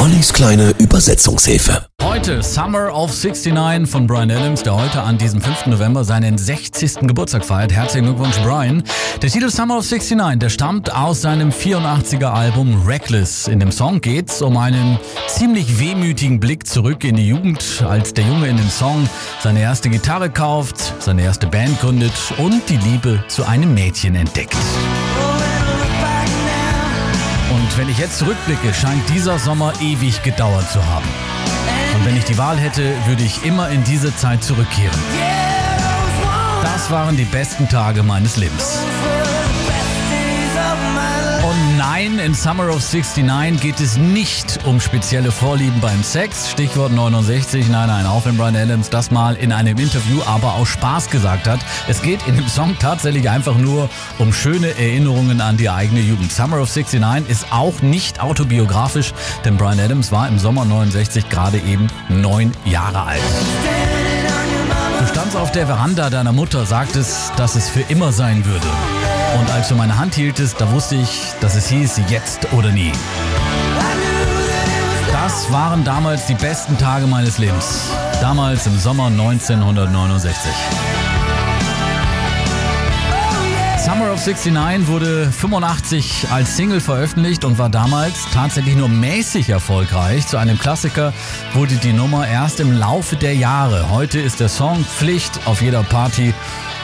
Ollis kleine Übersetzungshilfe. Heute Summer of 69 von Brian Adams, der heute an diesem 5. November seinen 60. Geburtstag feiert. Herzlichen Glückwunsch, Brian. Der Titel Summer of 69, der stammt aus seinem 84er Album Reckless. In dem Song geht's um einen ziemlich wehmütigen Blick zurück in die Jugend, als der Junge in dem Song seine erste Gitarre kauft, seine erste Band gründet und die Liebe zu einem Mädchen entdeckt. Wenn ich jetzt zurückblicke, scheint dieser Sommer ewig gedauert zu haben. Und wenn ich die Wahl hätte, würde ich immer in diese Zeit zurückkehren. Das waren die besten Tage meines Lebens. Nein, in Summer of 69 geht es nicht um spezielle Vorlieben beim Sex. Stichwort 69. Nein, nein, auch wenn Brian Adams das mal in einem Interview aber aus Spaß gesagt hat. Es geht in dem Song tatsächlich einfach nur um schöne Erinnerungen an die eigene Jugend. Summer of 69 ist auch nicht autobiografisch, denn Brian Adams war im Sommer 69 gerade eben neun Jahre alt. Du standst auf der Veranda deiner Mutter, sagtest, dass es für immer sein würde. Als du meine Hand hieltest, da wusste ich, dass es hieß, jetzt oder nie. Das waren damals die besten Tage meines Lebens. Damals im Sommer 1969. Summer of 69 wurde 85 als Single veröffentlicht und war damals tatsächlich nur mäßig erfolgreich. Zu einem Klassiker wurde die Nummer erst im Laufe der Jahre. Heute ist der Song Pflicht auf jeder Party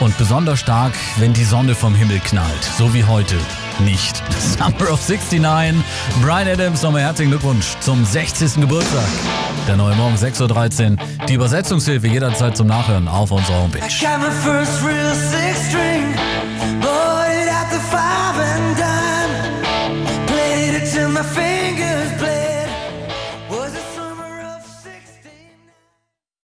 und besonders stark, wenn die Sonne vom Himmel knallt. So wie heute. Nicht. Summer of 69. Brian Adams, nochmal herzlichen Glückwunsch zum 60. Geburtstag. Der neue Morgen 6.13 Uhr. Die Übersetzungshilfe jederzeit zum Nachhören auf unserer Homepage.